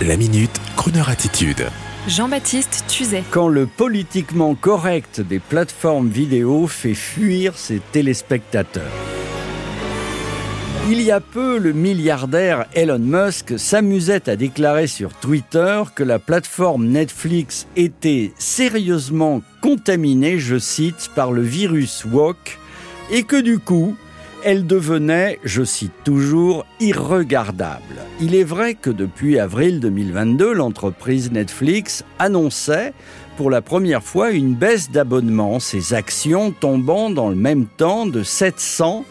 La minute, Kroneur attitude. Jean-Baptiste Tuzet. Quand le politiquement correct des plateformes vidéo fait fuir ses téléspectateurs. Il y a peu, le milliardaire Elon Musk s'amusait à déclarer sur Twitter que la plateforme Netflix était sérieusement contaminée, je cite, par le virus WOC et que du coup, elle devenait, je cite toujours, irregardable. Il est vrai que depuis avril 2022, l'entreprise Netflix annonçait pour la première fois une baisse d'abonnement, ses actions tombant dans le même temps de 700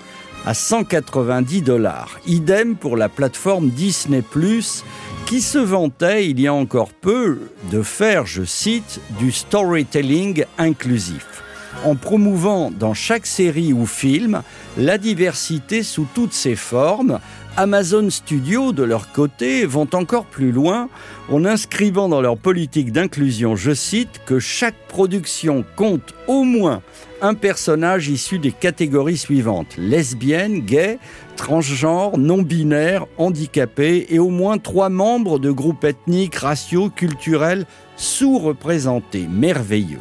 à 190 dollars. Idem pour la plateforme Disney ⁇ qui se vantait il y a encore peu de faire, je cite, du storytelling inclusif en promouvant dans chaque série ou film la diversité sous toutes ses formes. Amazon Studios, de leur côté, vont encore plus loin en inscrivant dans leur politique d'inclusion, je cite, que chaque production compte au moins un personnage issu des catégories suivantes lesbienne, gay, transgenre, non-binaire, handicapé et au moins trois membres de groupes ethniques, raciaux, culturels sous-représentés. Merveilleux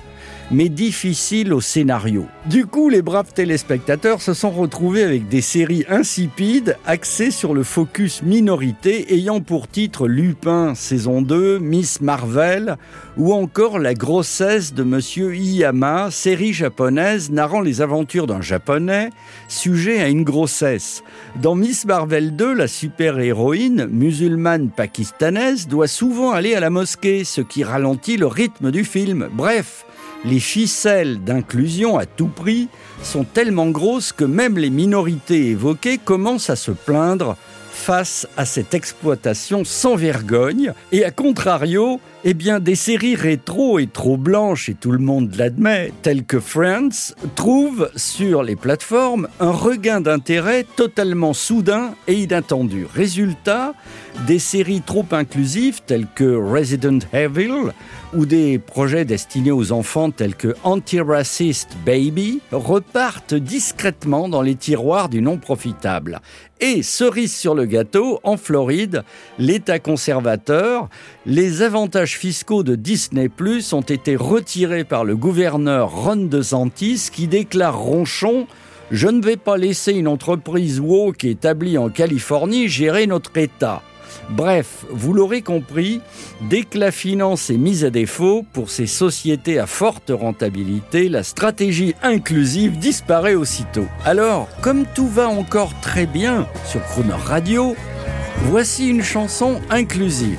mais difficile au scénario. Du coup, les braves téléspectateurs se sont retrouvés avec des séries insipides axées sur le focus minorité ayant pour titre Lupin saison 2, Miss Marvel ou encore La grossesse de Monsieur Iyama, série japonaise narrant les aventures d'un japonais sujet à une grossesse. Dans Miss Marvel 2, la super-héroïne musulmane pakistanaise doit souvent aller à la mosquée, ce qui ralentit le rythme du film. Bref, les ficelles d'inclusion à tout prix sont tellement grosses que même les minorités évoquées commencent à se plaindre face à cette exploitation sans vergogne. Et à contrario, eh bien, des séries rétro et trop blanches, et tout le monde l'admet, telles que Friends, trouvent sur les plateformes un regain d'intérêt totalement soudain et inattendu. Résultat, des séries trop inclusives telles que Resident Evil ou des projets destinés aux enfants tels que Anti-Racist Baby repartent discrètement dans les tiroirs du non profitable. Et cerise sur le gâteau, en Floride, l'État conservateur, les avantages fiscaux de Disney Plus ont été retirés par le gouverneur Ron DeSantis qui déclare ronchon je ne vais pas laisser une entreprise woke établie en Californie gérer notre État. Bref, vous l'aurez compris, dès que la finance est mise à défaut pour ces sociétés à forte rentabilité, la stratégie inclusive disparaît aussitôt. Alors, comme tout va encore très bien sur Chrono Radio, voici une chanson inclusive.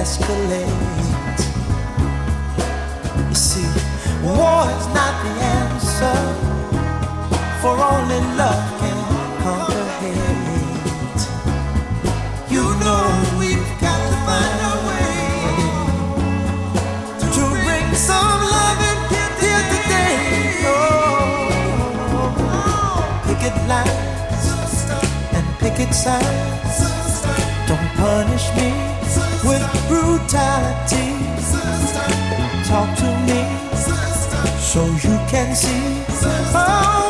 escalate. You see, war is not the answer, for only love can conquer hate. You know we've got to find a way to bring some love and get here today. Oh, picket lines and picket signs. Don't punish me. Talk to me. So you can see. Oh,